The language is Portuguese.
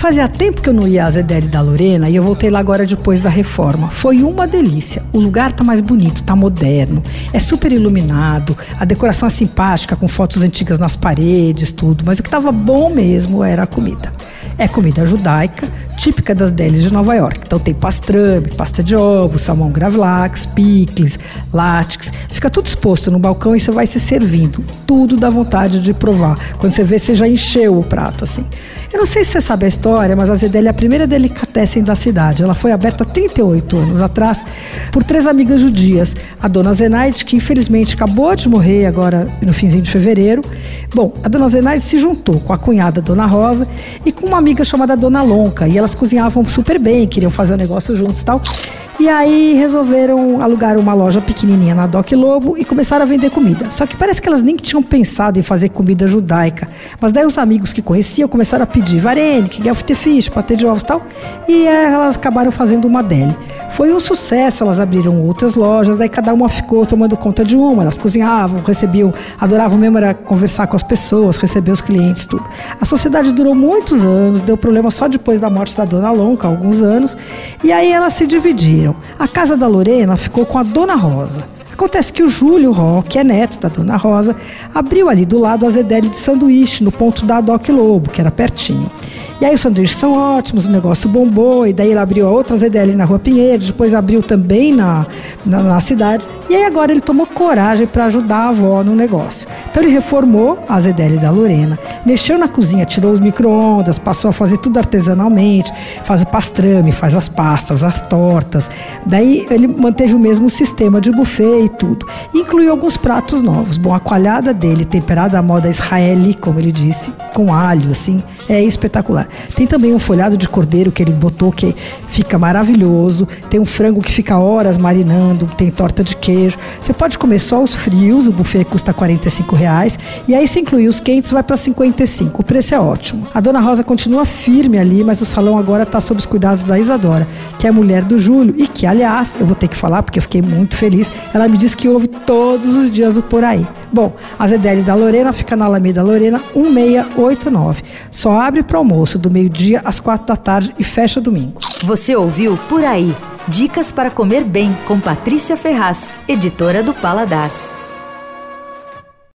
Fazia tempo que eu não ia à Zedele da Lorena e eu voltei lá agora depois da reforma. Foi uma delícia. O lugar tá mais bonito, tá moderno, é super iluminado, a decoração é simpática, com fotos antigas nas paredes, tudo. Mas o que tava bom mesmo era a comida. É comida judaica, típica das delis de Nova York. Então tem pastrame, pasta de ovo, salmão gravlax, picles, látex. Fica tudo exposto no balcão e você vai se servindo. Tudo dá vontade de provar. Quando você vê, você já encheu o prato, assim. Eu não sei se você sabe a história, mas a Zedeli é a primeira delicatessen da cidade. Ela foi aberta há 38 anos atrás por três amigas judias. A dona Zenaide, que infelizmente acabou de morrer agora no finzinho de fevereiro. Bom, a dona Zenaide se juntou com a cunhada Dona Rosa e com uma amiga chamada Dona Lonca. E elas cozinhavam super bem, queriam fazer o um negócio juntos e tal. E aí resolveram alugar uma loja pequenininha na Doc Lobo e começaram a vender comida. Só que parece que elas nem tinham pensado em fazer comida judaica. Mas daí os amigos que conheciam começaram a pedir varenque, gefilte fish, patê de ovos e tal. E elas acabaram fazendo uma deli. Foi um sucesso, elas abriram outras lojas, daí cada uma ficou tomando conta de uma. Elas cozinhavam, recebiam, adoravam mesmo era conversar com as pessoas, receber os clientes, tudo. A sociedade durou muitos anos, deu problema só depois da morte da dona Lonca, alguns anos. E aí elas se dividiram. A casa da Lorena ficou com a Dona Rosa. Acontece que o Júlio Ró, que é neto da Dona Rosa, abriu ali do lado a Zedele de sanduíche, no ponto da Doc Lobo, que era pertinho. E aí os sanduíches são ótimos, o negócio bombou, e daí ele abriu a outra ZDL na Rua Pinheiro, depois abriu também na, na, na cidade. E aí agora ele tomou coragem para ajudar a avó no negócio. Então ele reformou a ZDL da Lorena, mexeu na cozinha, tirou os micro-ondas, passou a fazer tudo artesanalmente, faz o pastrame, faz as pastas, as tortas. Daí ele manteve o mesmo sistema de buffet e tudo. Incluiu alguns pratos novos. Bom, a coalhada dele, temperada à moda israeli, como ele disse, com alho, assim, é espetacular. Tem também um folhado de cordeiro que ele botou que fica maravilhoso. Tem um frango que fica horas marinando. Tem torta de queijo. Você pode comer só os frios, o buffet custa 45 reais. E aí, se incluir os quentes, vai para 55. O preço é ótimo. A dona Rosa continua firme ali, mas o salão agora está sob os cuidados da Isadora, que é mulher do Júlio e que, aliás, eu vou ter que falar porque eu fiquei muito feliz. Ela me disse que ouve todos os dias o Por Aí. Bom, a Zedele da Lorena fica na Alameda Lorena 1689. Só abre para almoço do meio-dia às quatro da tarde e fecha domingo. Você ouviu Por Aí. Dicas para comer bem com Patrícia Ferraz, editora do Paladar.